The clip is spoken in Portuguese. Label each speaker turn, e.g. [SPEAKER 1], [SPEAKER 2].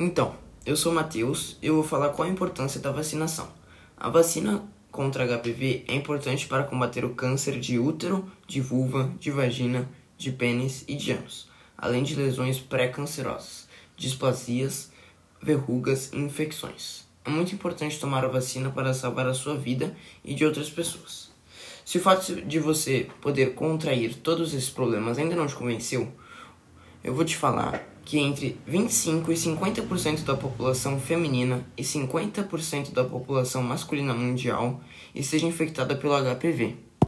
[SPEAKER 1] Então, eu sou Matheus e eu vou falar qual a importância da vacinação. A vacina contra HPV é importante para combater o câncer de útero, de vulva, de vagina, de pênis e de ânus, além de lesões pré-cancerosas, displasias, verrugas e infecções. É muito importante tomar a vacina para salvar a sua vida e de outras pessoas. Se o fato de você poder contrair todos esses problemas ainda não te convenceu, eu vou te falar que entre 25 e 50% da população feminina e 50% da população masculina mundial esteja infectada pelo HPV.